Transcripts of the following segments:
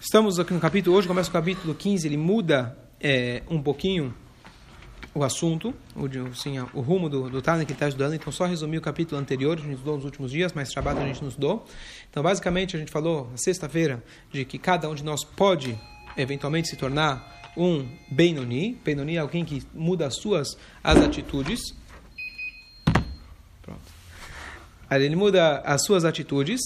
Estamos aqui no capítulo, hoje começa o capítulo 15, ele muda é, um pouquinho o assunto, o, assim, o rumo do, do Tânia que está estudando. Então, só resumir o capítulo anterior, a gente estudou nos últimos dias, mas Shabbat a gente nos estudou. Então, basicamente, a gente falou na sexta-feira de que cada um de nós pode, eventualmente, se tornar um Benoni. Benoni é alguém que muda as suas as atitudes. Pronto. Aí ele muda as suas atitudes.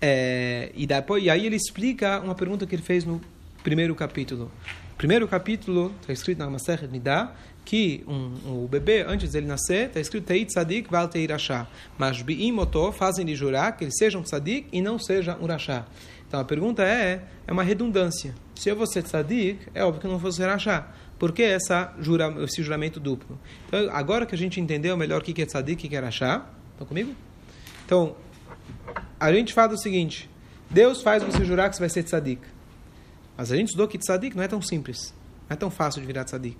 É, e, depois, e aí ele explica uma pergunta que ele fez no primeiro capítulo. Primeiro capítulo, está escrito na Masech Nidá, que um, um, o bebê, antes dele nascer, está escrito Teit Tzadik Val Teir Rasha. Mas Bi'im Oto fazem de jurar que ele seja um Tzadik e não seja um Rasha. Então a pergunta é, é uma redundância. Se eu vou ser Tzadik, é óbvio que eu não vou ser Rasha. Por que essa jura, esse juramento duplo? Então, agora que a gente entendeu melhor o que é Tzadik e o que é Rasha, estão comigo? Então, a gente fala o seguinte: Deus faz você jurar que você vai ser tzadik. Mas a gente estudou que tzadik não é tão simples, não é tão fácil de virar tzadik.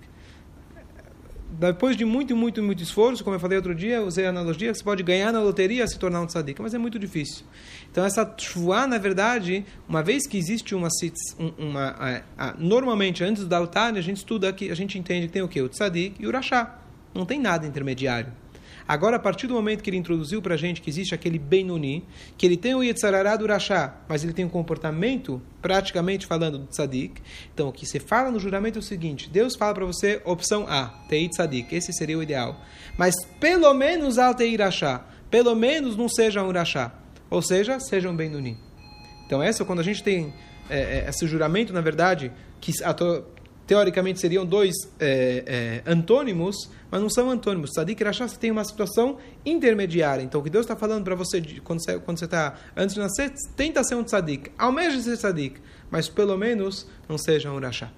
Depois de muito, muito, muito esforço, como eu falei outro dia, usei a analogia, você pode ganhar na loteria se tornar um tzadik, mas é muito difícil. Então, essa shvuah, na verdade, uma vez que existe uma. uma a, a, normalmente, antes do altar, a gente estuda, que a gente entende que tem o quê? O tzadik e o rachá. Não tem nada intermediário. Agora, a partir do momento que ele introduziu para a gente que existe aquele Benoni, que ele tem o Yetzarará do Rashá, mas ele tem um comportamento, praticamente falando, do Tzadik. Então, o que você fala no juramento é o seguinte: Deus fala para você, opção A, Tei Tzadik, esse seria o ideal. Mas pelo menos Al Tei pelo menos não seja um Rashá, ou seja, seja um Benoni. Então, essa, quando a gente tem é, esse juramento, na verdade, que teoricamente seriam dois é, é, antônimos, mas não são antônimos. Tzadik e Rasha tem uma situação intermediária. Então, o que Deus está falando para você, quando você você está antes de nascer, tenta ser um tzadik, almeja ser tzadik, mas pelo menos não seja um Rasha.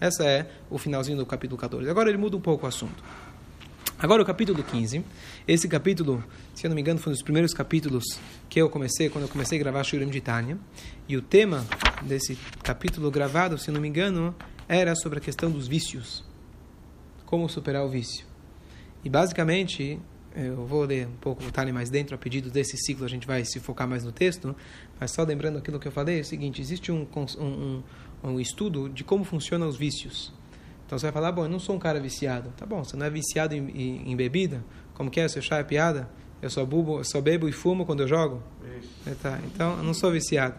Esse é o finalzinho do capítulo 14. Agora ele muda um pouco o assunto. Agora o capítulo 15. Esse capítulo, se eu não me engano, foi um dos primeiros capítulos que eu comecei, quando eu comecei a gravar Shurim de Tânia. E o tema desse capítulo gravado, se eu não me engano, era sobre a questão dos vícios. Como superar o vício. E basicamente, eu vou ler um pouco o Tani mais dentro, a pedido desse ciclo a gente vai se focar mais no texto, mas só lembrando aquilo que eu falei, é o seguinte, existe um, um, um estudo de como funcionam os vícios. Então você vai falar, bom, eu não sou um cara viciado. Tá bom, você não é viciado em, em, em bebida? Como que é? Seu chá é piada? Eu só, bubo, eu só bebo e fumo quando eu jogo? Isso. É, tá, então eu não sou viciado.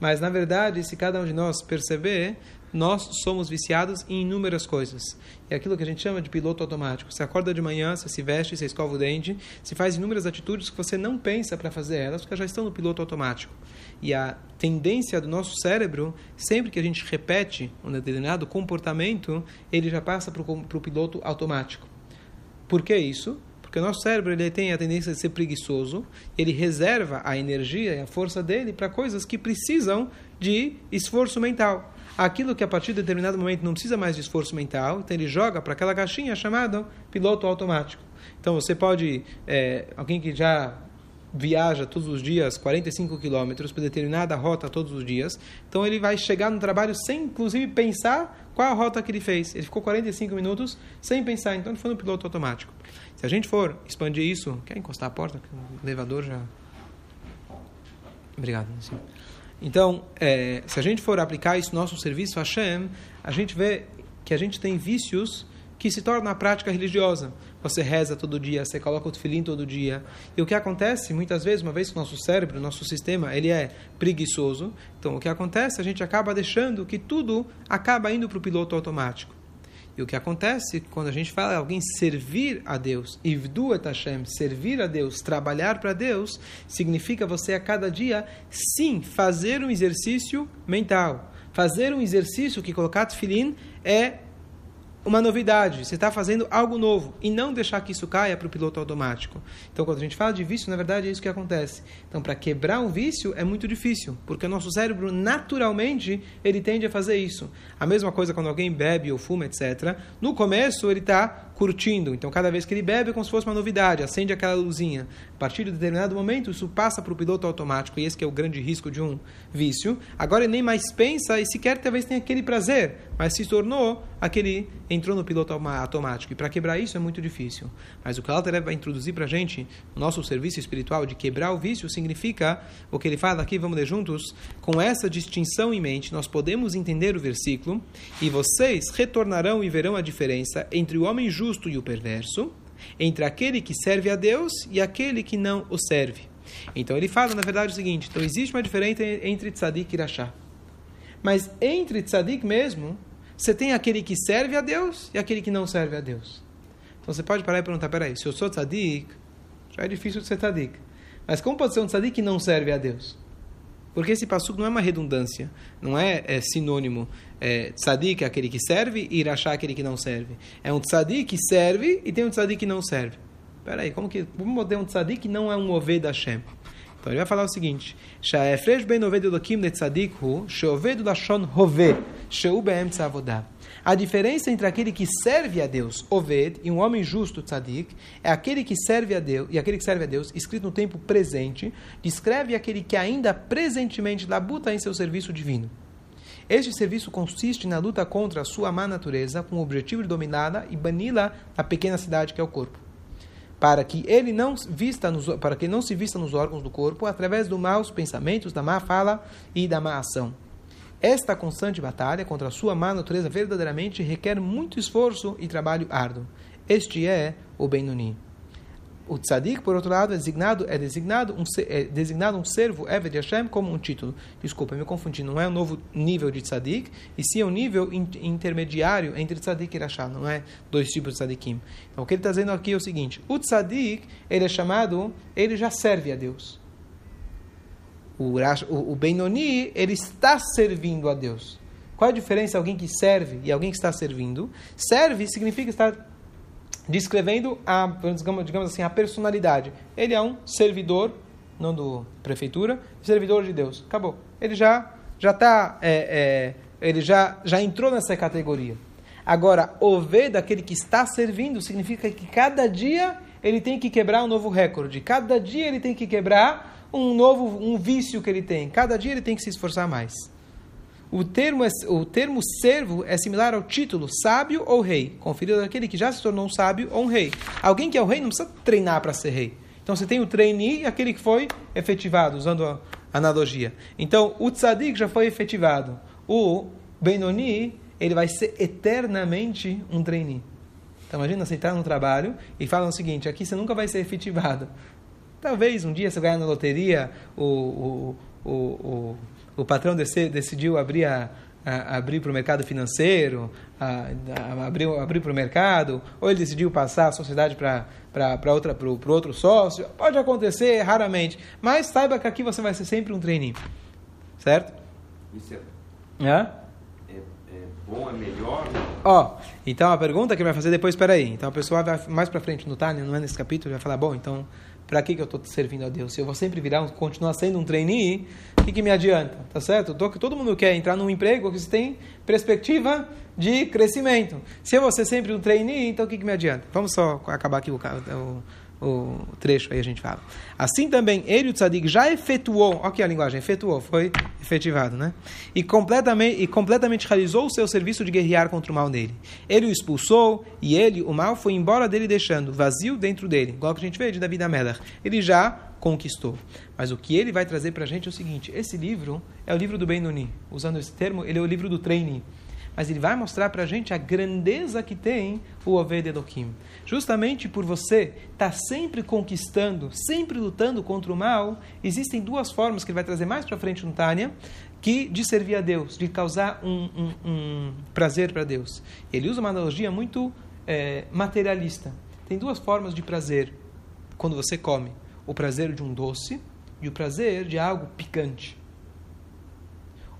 Mas, na verdade, se cada um de nós perceber, nós somos viciados em inúmeras coisas. É aquilo que a gente chama de piloto automático. Você acorda de manhã, você se veste, você escova o dente, se faz inúmeras atitudes que você não pensa para fazer elas, porque já estão no piloto automático. E a tendência do nosso cérebro, sempre que a gente repete um determinado comportamento, ele já passa para o piloto automático. Por que isso? Porque o nosso cérebro ele tem a tendência de ser preguiçoso, ele reserva a energia e a força dele para coisas que precisam de esforço mental aquilo que a partir de determinado momento não precisa mais de esforço mental, então ele joga para aquela caixinha chamada piloto automático. Então você pode, é, alguém que já viaja todos os dias 45 quilômetros para determinada rota todos os dias, então ele vai chegar no trabalho sem inclusive pensar qual a rota que ele fez. Ele ficou 45 minutos sem pensar, então ele foi no piloto automático. Se a gente for expandir isso, quer encostar a porta? O elevador já. Obrigado. Sim. Então, é, se a gente for aplicar isso no nosso serviço a Hashem, a gente vê que a gente tem vícios que se tornam a prática religiosa. Você reza todo dia, você coloca o tefilim todo dia. E o que acontece, muitas vezes, uma vez que o nosso cérebro, o nosso sistema, ele é preguiçoso, então o que acontece, a gente acaba deixando que tudo acaba indo para o piloto automático. E o que acontece quando a gente fala alguém servir a Deus, Ivdu et Hashem, servir a Deus, trabalhar para Deus, significa você a cada dia, sim, fazer um exercício mental. Fazer um exercício que colocar tefilim é uma novidade, você está fazendo algo novo e não deixar que isso caia para o piloto automático. Então, quando a gente fala de vício, na verdade é isso que acontece. Então, para quebrar um vício é muito difícil, porque o nosso cérebro, naturalmente, ele tende a fazer isso. A mesma coisa quando alguém bebe ou fuma, etc. No começo, ele está curtindo. Então, cada vez que ele bebe, é como se fosse uma novidade, acende aquela luzinha. A partir de determinado momento, isso passa para o piloto automático, e esse é o grande risco de um vício. Agora, ele nem mais pensa e sequer talvez tenha aquele prazer mas se tornou aquele entrou no piloto automático. E para quebrar isso é muito difícil. Mas o que o Alter vai introduzir para a gente, no nosso serviço espiritual de quebrar o vício, significa o que ele fala aqui, vamos ler juntos, com essa distinção em mente, nós podemos entender o versículo, e vocês retornarão e verão a diferença entre o homem justo e o perverso, entre aquele que serve a Deus e aquele que não o serve. Então ele fala, na verdade, o seguinte: então existe uma diferença entre tzadik e irachá. Mas entre tzadik mesmo, você tem aquele que serve a Deus e aquele que não serve a Deus. Então você pode parar e perguntar: peraí, se eu sou tzadik, já é difícil de ser tzadik. Mas como pode ser um tzadik que não serve a Deus? Porque esse passuco não é uma redundância, não é, é sinônimo. É, tzadik é aquele que serve e irachá é aquele que não serve. É um tzadik que serve e tem um tzadik que não serve. Peraí, como que como ter um tzadik que não é um oved Hashem? Então ele vai falar o seguinte: ben oved hove, tzavodah. A diferença entre aquele que serve a Deus, Oved, e um homem justo, Tzadik, é aquele que serve a Deus, e aquele que serve a Deus, escrito no tempo presente, descreve aquele que ainda presentemente labuta em seu serviço divino. Este serviço consiste na luta contra a sua má natureza, com o objetivo de dominá-la e bani-la da pequena cidade que é o corpo para que ele não vista nos, para que não se vista nos órgãos do corpo através dos maus pensamentos, da má fala e da má ação. Esta constante batalha contra a sua má natureza verdadeiramente requer muito esforço e trabalho árduo. Este é o Benoni. O tzadik, por outro lado, é designado, é designado, um, é designado um servo Eved Hashem como um título. Desculpa, me confundi. Não é um novo nível de tzadik, e sim é um nível in, intermediário entre tzadik e Rashá. Não é dois tipos de tzadikim. Então, o que ele está dizendo aqui é o seguinte: o tzadik, ele é chamado, ele já serve a Deus. O, o, o Benoni, ele está servindo a Deus. Qual a diferença alguém que serve e alguém que está servindo? Serve significa estar descrevendo a, digamos assim, a personalidade. Ele é um servidor, não do prefeitura, servidor de Deus. Acabou. Ele já já está, é, é, ele já já entrou nessa categoria. Agora, o ver daquele que está servindo significa que cada dia ele tem que quebrar um novo recorde. Cada dia ele tem que quebrar um novo um vício que ele tem. Cada dia ele tem que se esforçar mais. O termo, é, o termo servo é similar ao título sábio ou rei, conferido àquele que já se tornou um sábio ou um rei. Alguém que é o rei não precisa treinar para ser rei. Então você tem o trainee e aquele que foi efetivado, usando a analogia. Então o tzadik já foi efetivado. O Benoni, ele vai ser eternamente um trainee. Então imagina você entrar no trabalho e falam o seguinte, aqui você nunca vai ser efetivado. Talvez um dia você ganhar na loteria o, o, o, o o patrão decidiu abrir a, a, abrir para o mercado financeiro, a, a, abrir, abrir para o mercado, ou ele decidiu passar a sociedade para para outra para o outro sócio, pode acontecer raramente, mas saiba que aqui você vai ser sempre um treininho, certo? Isso é, é? É, é bom, é melhor? Ó, então a pergunta que ele vai fazer depois, espera aí, então a pessoa vai mais para frente no Tânia, não é nesse capítulo, vai falar, bom, então para que, que eu estou servindo a Deus? Se eu vou sempre virar, continuar sendo um trainee, o que, que me adianta? Tá certo? Todo mundo quer entrar num emprego que você tem perspectiva de crescimento. Se eu vou ser sempre um trainee, então o que, que me adianta? Vamos só acabar aqui o, o o trecho aí a gente fala. Assim também, ele, o tzadik, já efetuou, aqui a linguagem, efetuou, foi efetivado, né? E completamente, e completamente realizou o seu serviço de guerrear contra o mal nele. Ele o expulsou e ele, o mal, foi embora dele deixando vazio dentro dele, igual que a gente vê de Davi da Melach. Ele já conquistou. Mas o que ele vai trazer para a gente é o seguinte, esse livro é o livro do Benoni. Usando esse termo, ele é o livro do treine mas ele vai mostrar para a gente a grandeza que tem o Oved Elohim. Justamente por você estar tá sempre conquistando, sempre lutando contra o mal, existem duas formas que ele vai trazer mais para frente no Tânia, que de servir a Deus, de causar um, um, um prazer para Deus. Ele usa uma analogia muito é, materialista. Tem duas formas de prazer quando você come: o prazer de um doce e o prazer de algo picante.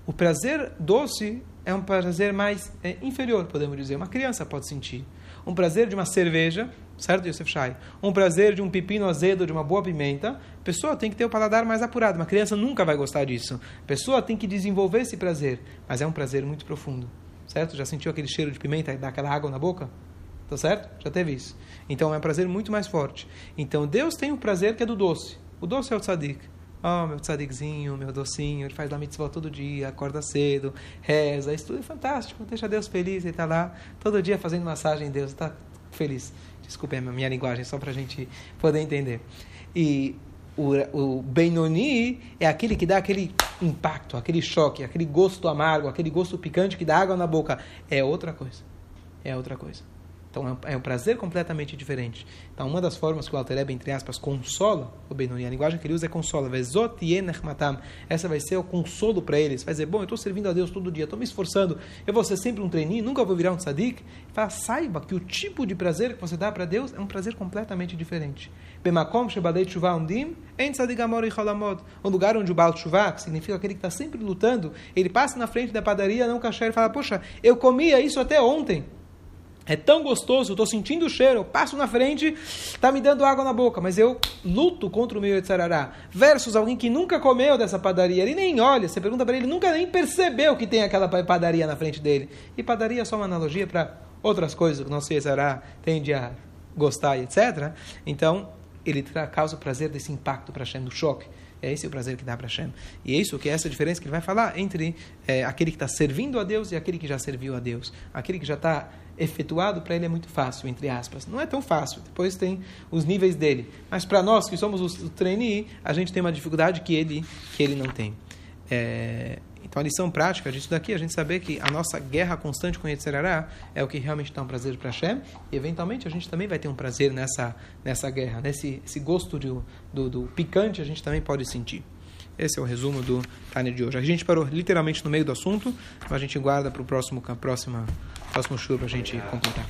O prazer doce é um prazer mais é, inferior, podemos dizer. Uma criança pode sentir. Um prazer de uma cerveja, certo, Yosef Shai? Um prazer de um pepino azedo, de uma boa pimenta. A pessoa tem que ter o paladar mais apurado. Uma criança nunca vai gostar disso. A pessoa tem que desenvolver esse prazer. Mas é um prazer muito profundo, certo? Já sentiu aquele cheiro de pimenta e dá aquela água na boca? Tá certo? Já teve isso. Então é um prazer muito mais forte. Então Deus tem um prazer que é do doce. O doce é o tzadik. Oh, meu tzadikzinho, meu docinho, ele faz da mitzvah todo dia, acorda cedo, reza, isso tudo é fantástico, deixa Deus feliz, ele está lá todo dia fazendo massagem em Deus, está feliz. Desculpe a minha linguagem, só para a gente poder entender. E o, o Benoni é aquele que dá aquele impacto, aquele choque, aquele gosto amargo, aquele gosto picante que dá água na boca. É outra coisa. É outra coisa. Então é um prazer completamente diferente. Então uma das formas que o Alter entre aspas, consola o Benoni, a linguagem que ele usa é consola. Essa vai ser o consolo para eles. Vai dizer, bom, eu estou servindo a Deus todo dia, estou me esforçando, eu vou ser sempre um treininho, nunca vou virar um tzadik. Fala, saiba que o tipo de prazer que você dá para Deus é um prazer completamente diferente. Bemakom shebadei tshuva undim, en tzadigamor e cholamod. Um lugar onde o Baal tshuva, que significa aquele que está sempre lutando, ele passa na frente da padaria, não kasher, e fala, poxa, eu comia isso até ontem. É tão gostoso, estou sentindo o cheiro, eu passo na frente, está me dando água na boca, mas eu luto contra o meu Yetzarará. Versus alguém que nunca comeu dessa padaria, ele nem olha, você pergunta para ele, nunca nem percebeu que tem aquela padaria na frente dele. E padaria é só uma analogia para outras coisas que nosso Yetzarará tende a gostar, etc. Então, ele causa o prazer desse impacto para Hashem, do choque. É esse o prazer que dá para Hashem. E é isso que é essa diferença que ele vai falar entre é, aquele que está servindo a Deus e aquele que já serviu a Deus. Aquele que já está efetuado, para ele é muito fácil, entre aspas. Não é tão fácil, depois tem os níveis dele. Mas para nós que somos os trainee, a gente tem uma dificuldade que ele, que ele não tem. É, então a lição prática disso daqui a gente saber que a nossa guerra constante com Yetzirará é o que realmente dá um prazer para Hashem e eventualmente a gente também vai ter um prazer nessa, nessa guerra, nesse esse gosto de, do, do picante a gente também pode sentir. Esse é o resumo do Tânia de hoje. A gente parou literalmente no meio do assunto, mas a gente guarda para o próximo, próximo, próximo show para a gente completar.